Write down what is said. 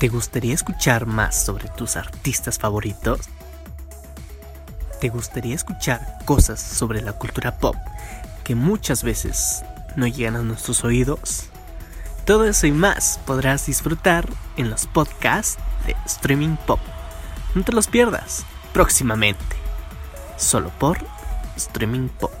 ¿Te gustaría escuchar más sobre tus artistas favoritos? ¿Te gustaría escuchar cosas sobre la cultura pop que muchas veces no llegan a nuestros oídos? Todo eso y más podrás disfrutar en los podcasts de Streaming Pop. No te los pierdas próximamente, solo por Streaming Pop.